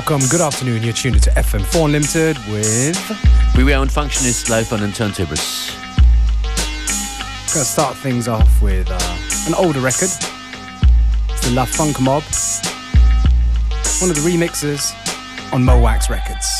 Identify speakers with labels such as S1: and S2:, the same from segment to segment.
S1: Welcome, good afternoon. You're tuned to FM4 Unlimited with.
S2: Beware and Functionist live on Turntables.
S1: Gonna start things off with uh, an older record. It's the La Funk Mob. One of the remixes on Mowax Records.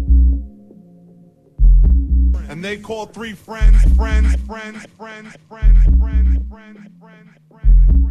S3: And they called three friends, friends, friends, friends, friends, friends, friends, friends, friends,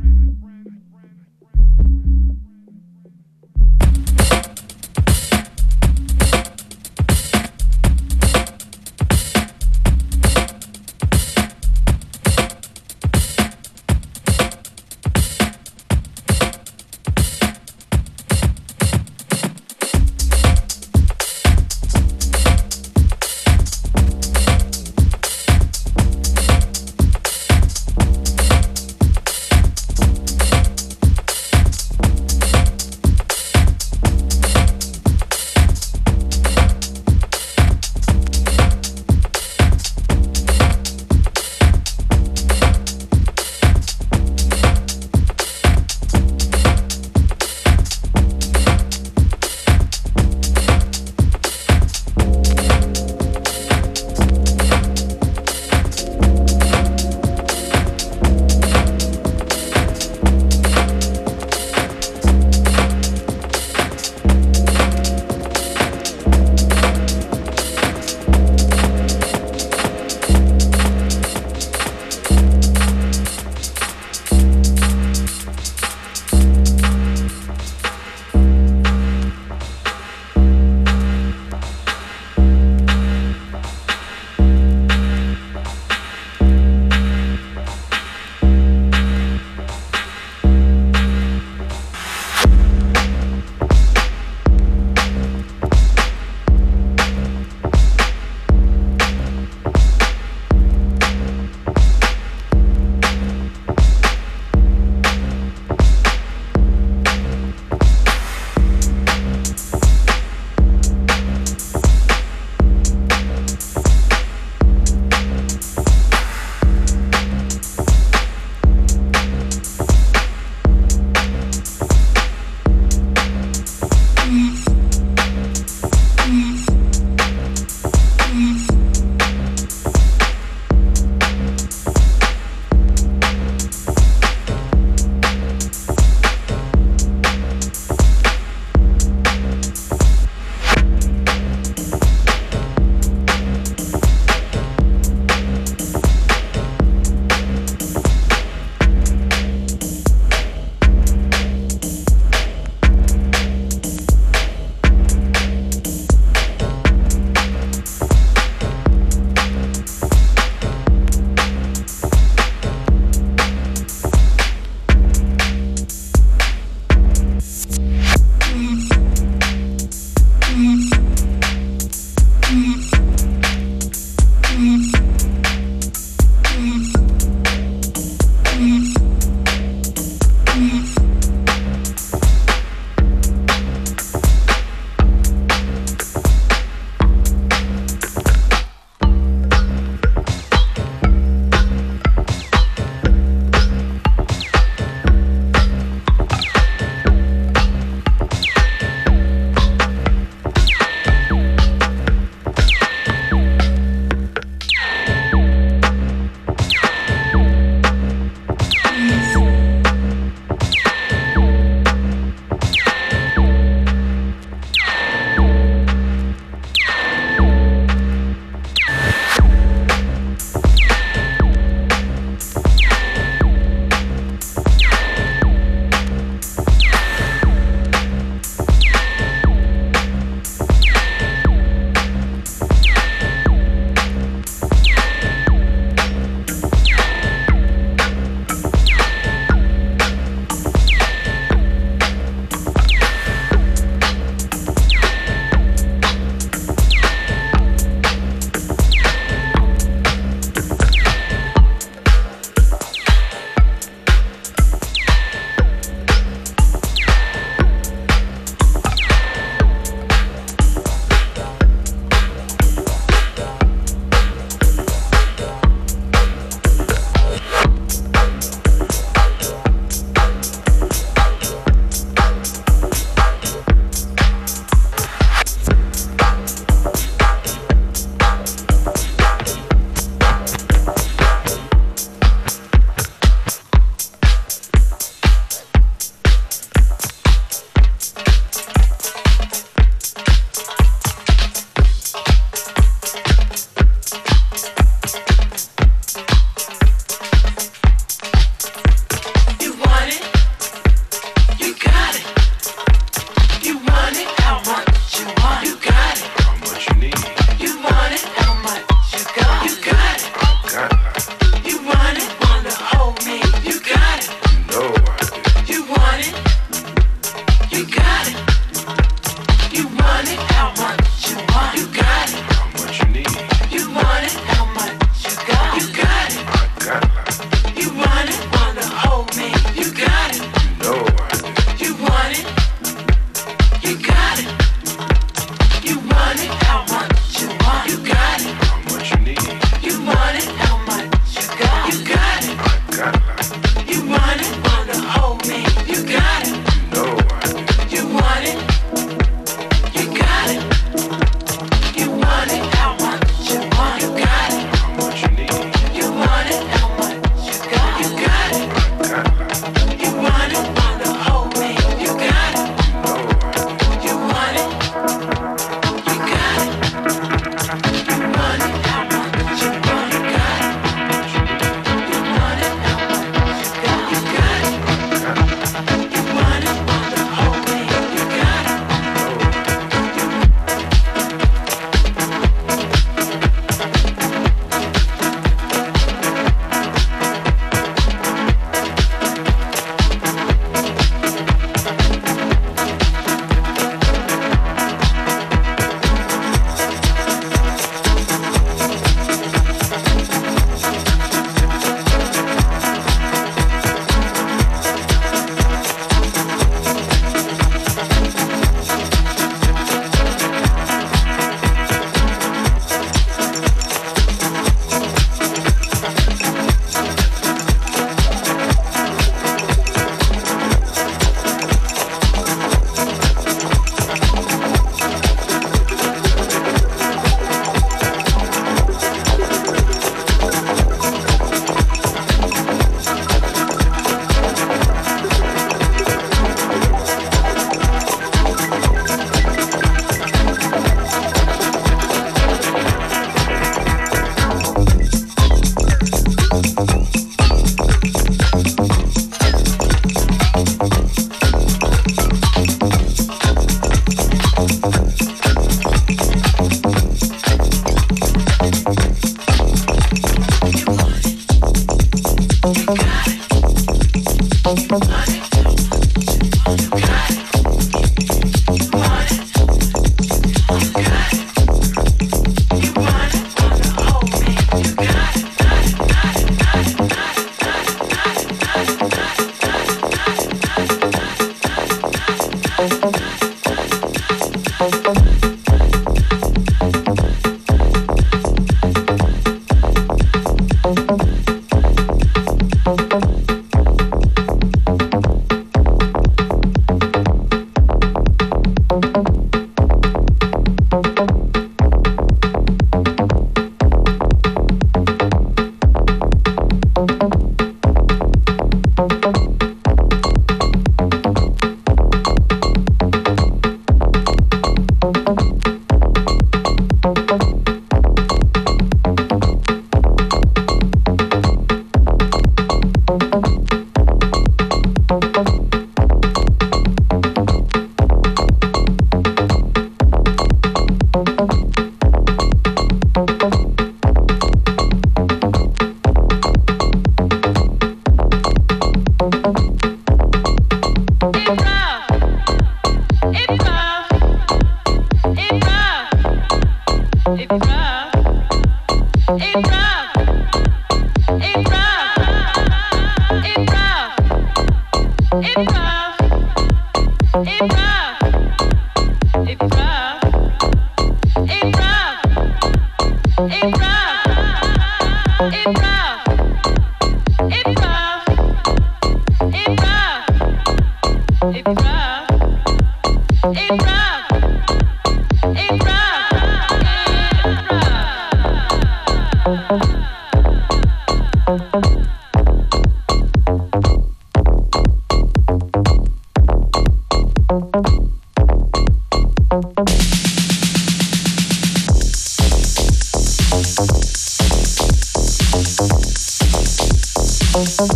S3: Thank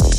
S3: you.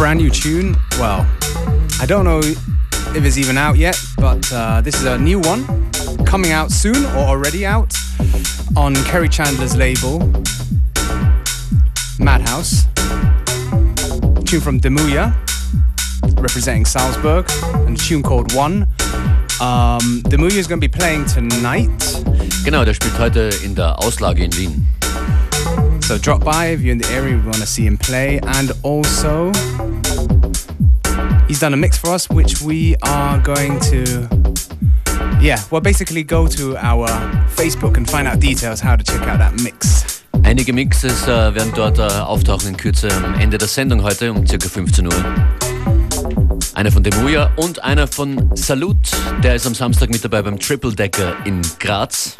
S1: Brand new tune. Well, I don't know if it's even out yet, but uh, this is a new one coming out soon or already out on Kerry Chandler's label, Madhouse. Tune from Demuya, representing Salzburg, and a tune called One. Um, Demuya is going to be playing tonight.
S2: Genau, der spielt heute in der Auslage in Wien.
S1: So drop by if you're in the area, we want to see him play. And also, he's done a mix for us, which we are going to, yeah, well, basically go to our Facebook and find out details how to check out that mix.
S2: Einige Mixes äh, werden dort äh, auftauchen in Kürze am Ende der Sendung heute um ca. 15 Uhr. Einer von Demuya und einer von Salut, der ist am Samstag mit dabei beim Triple Decker in Graz.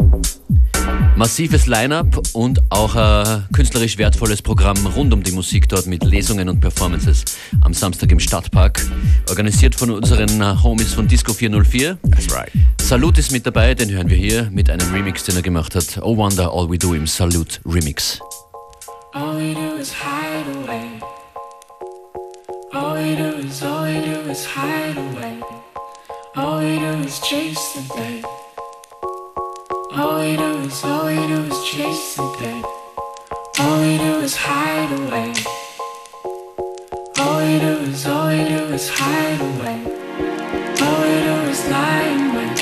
S2: Massives Line-up und auch ein künstlerisch wertvolles Programm rund um die Musik dort mit Lesungen und Performances am Samstag im Stadtpark. Organisiert von unseren Homies von Disco 404.
S1: That's right.
S2: Salut ist mit dabei, den hören wir hier mit einem Remix, den er gemacht hat. Oh Wonder, All We Do im Salut Remix.
S4: All we do is hide away. All we do is, all we do is hide away. All we do is chase the day. All we do is, all we do is chase the day. All we do is hide away. All we do is, all we do is hide away. All we do is lie in wait.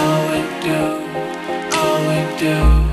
S4: All we do, all we do,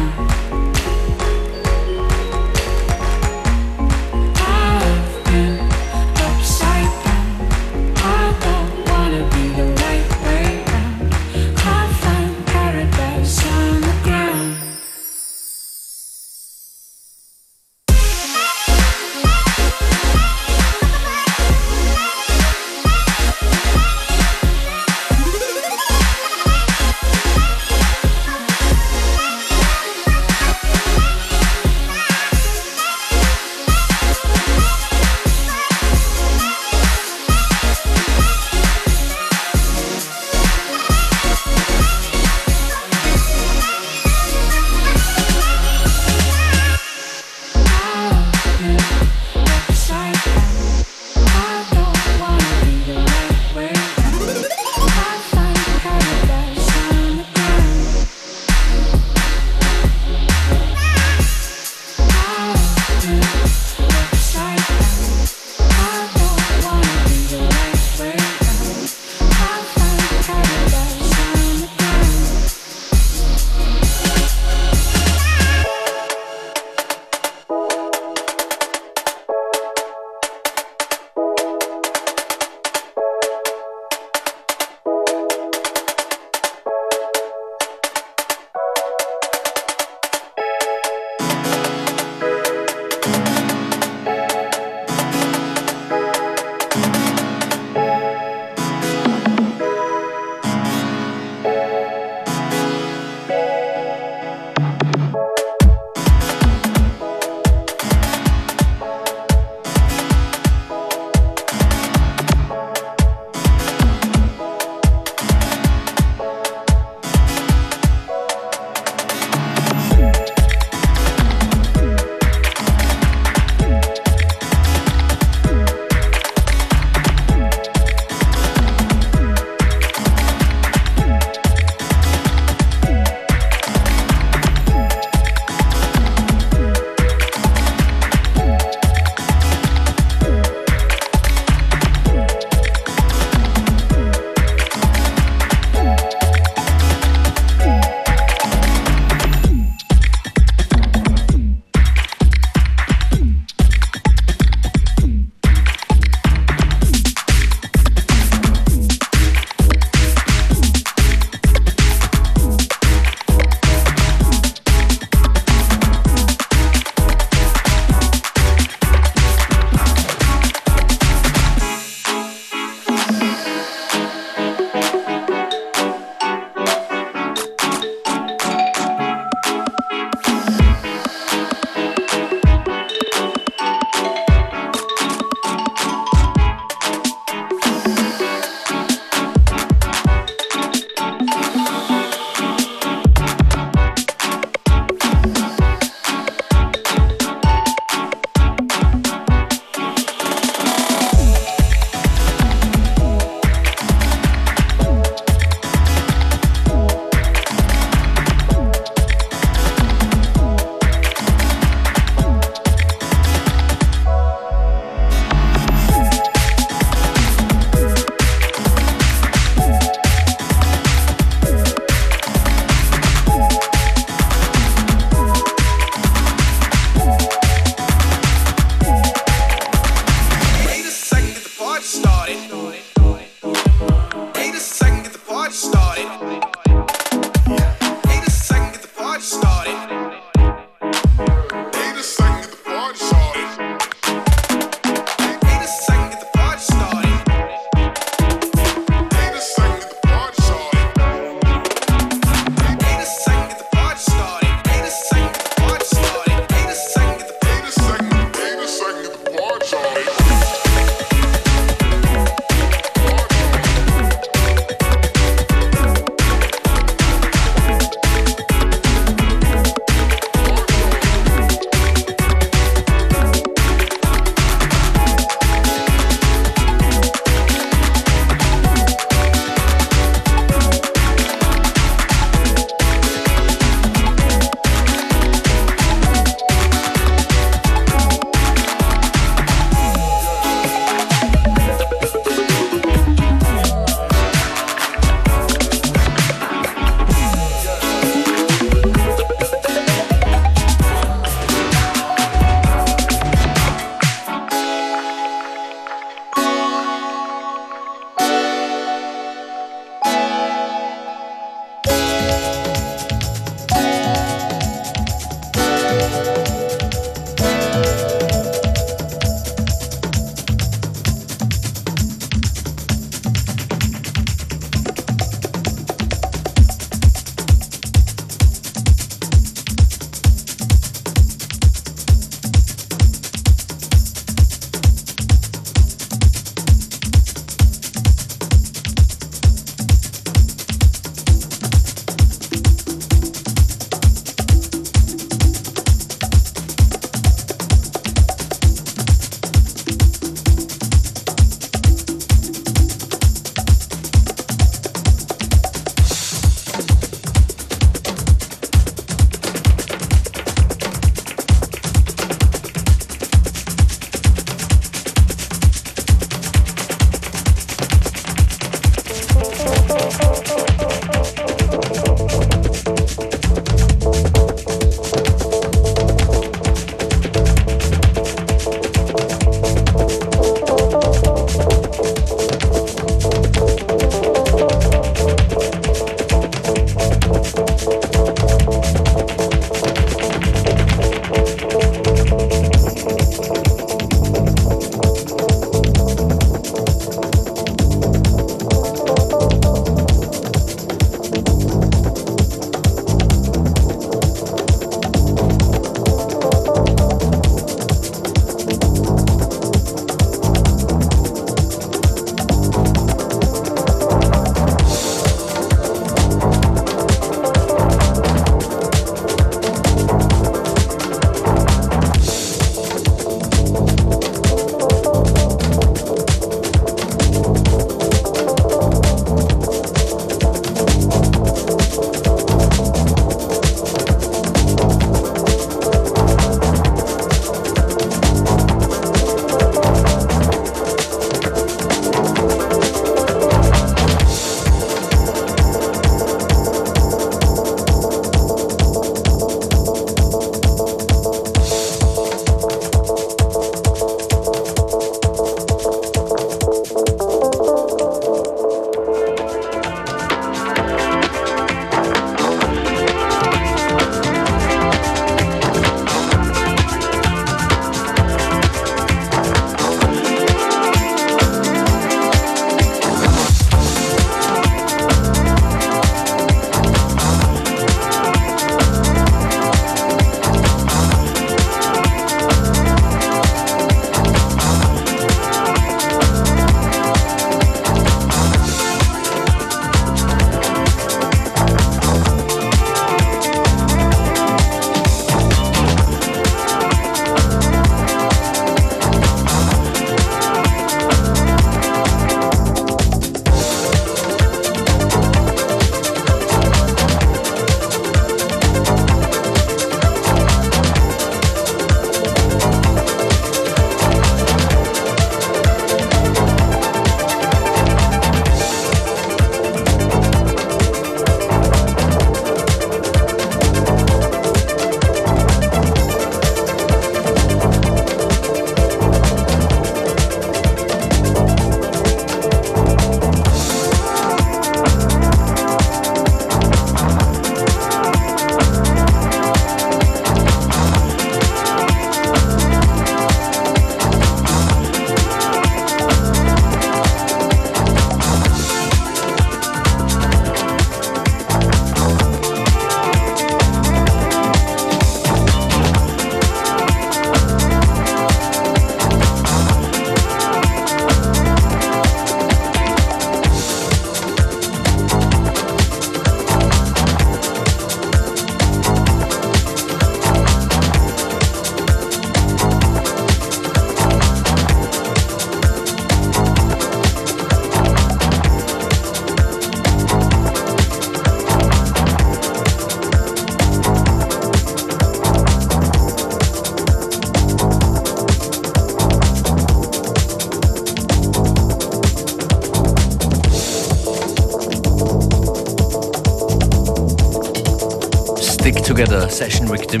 S2: Together Session Victim.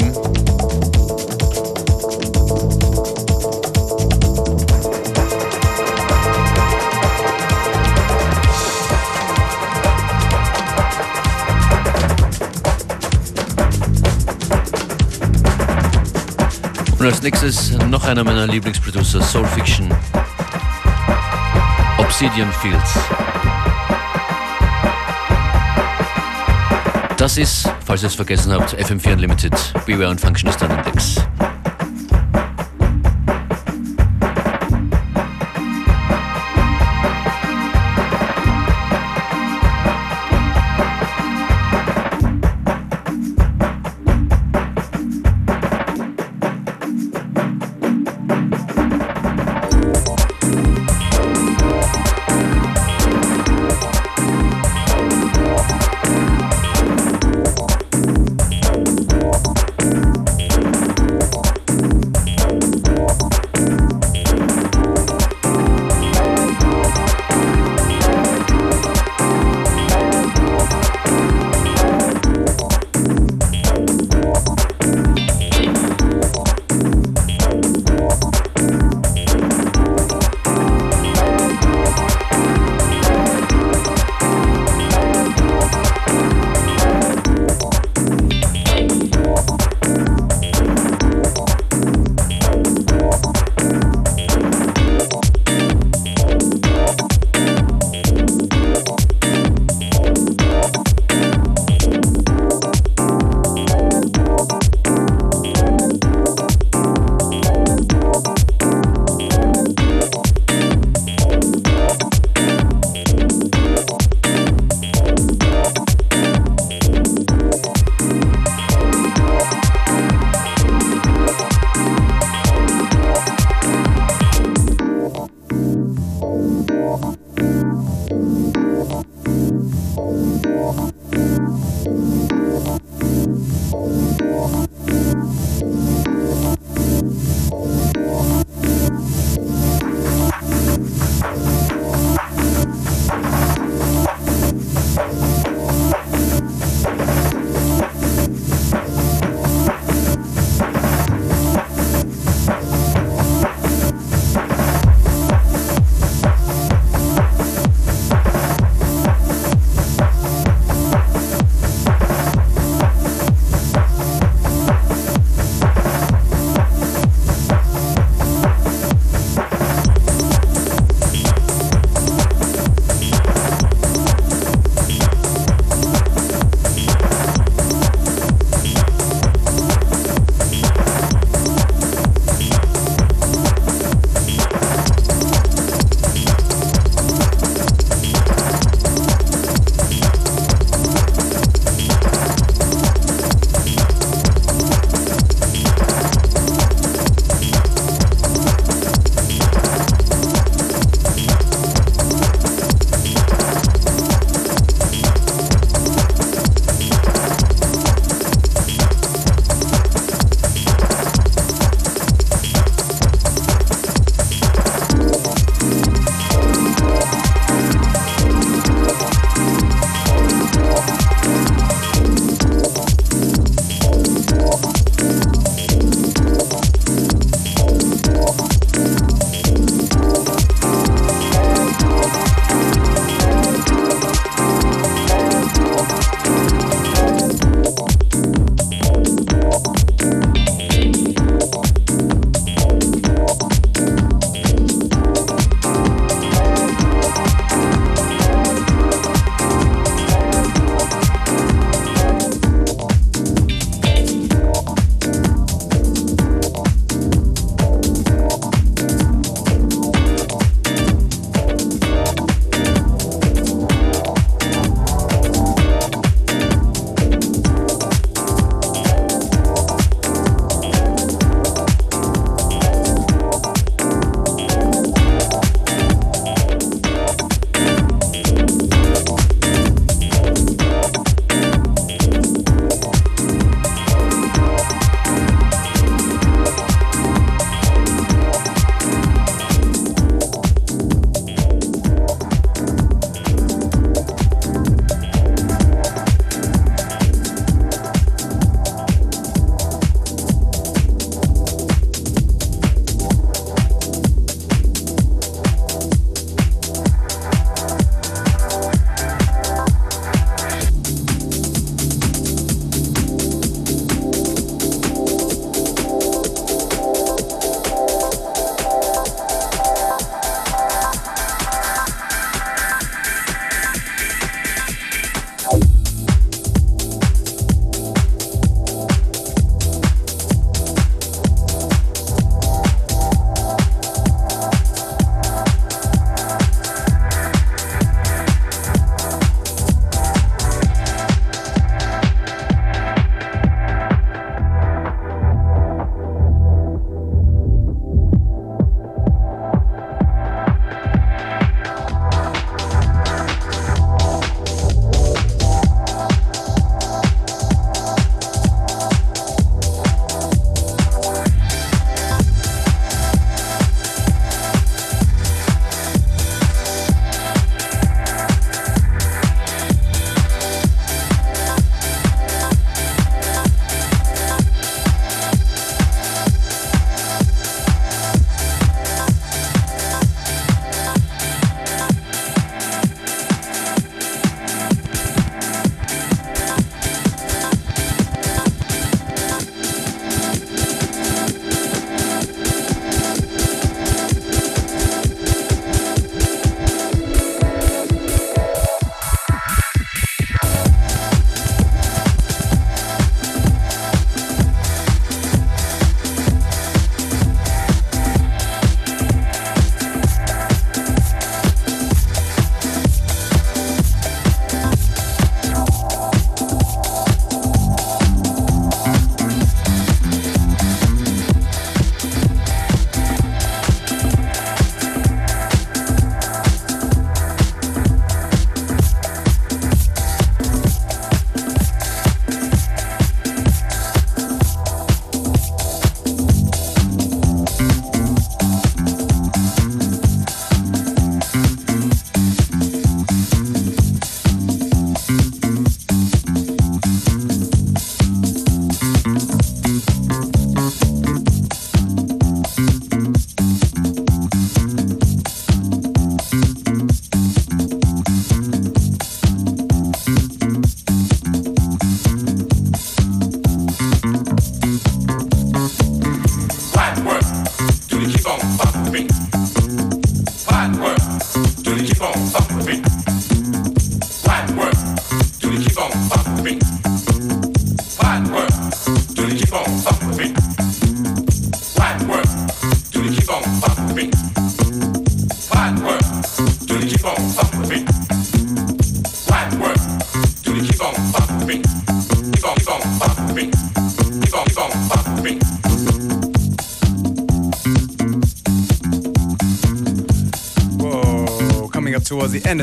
S2: Und als nächstes noch einer meiner Lieblingsproducer, Soul Fiction. Obsidian Fields. Das ist, falls ihr es vergessen habt, FM4 Unlimited. Beware und Functionist Index.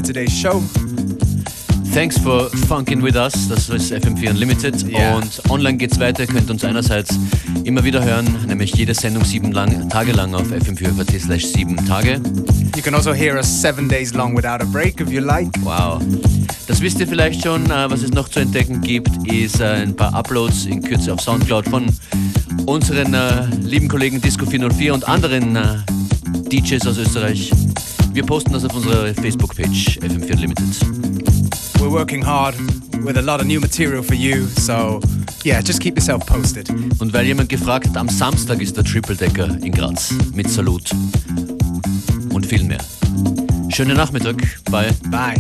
S1: Today's show.
S2: Thanks for funking with us. Das ist FM4 Unlimited.
S1: Yeah.
S2: Und online geht's weiter. Ihr könnt uns einerseits immer wieder hören, nämlich jede Sendung sieben lang, Tage lang auf fm4.at slash sieben Tage.
S1: You can also hear us seven days long without a break if you like.
S2: Wow. Das wisst ihr vielleicht schon. Äh, Was es noch zu entdecken gibt, ist äh, ein paar Uploads in Kürze auf Soundcloud von unseren äh, lieben Kollegen Disco 404 und anderen äh, DJs aus Österreich. Wir posten das auf unserer Facebook-Page FM4 Unlimited.
S1: We're working hard with a lot of new material for you, so yeah, just keep yourself posted.
S2: Und weil jemand gefragt hat, am Samstag ist der Triple Decker in Graz mit Salut und viel mehr. Schönen Nachmittag. Bye.
S1: Bye.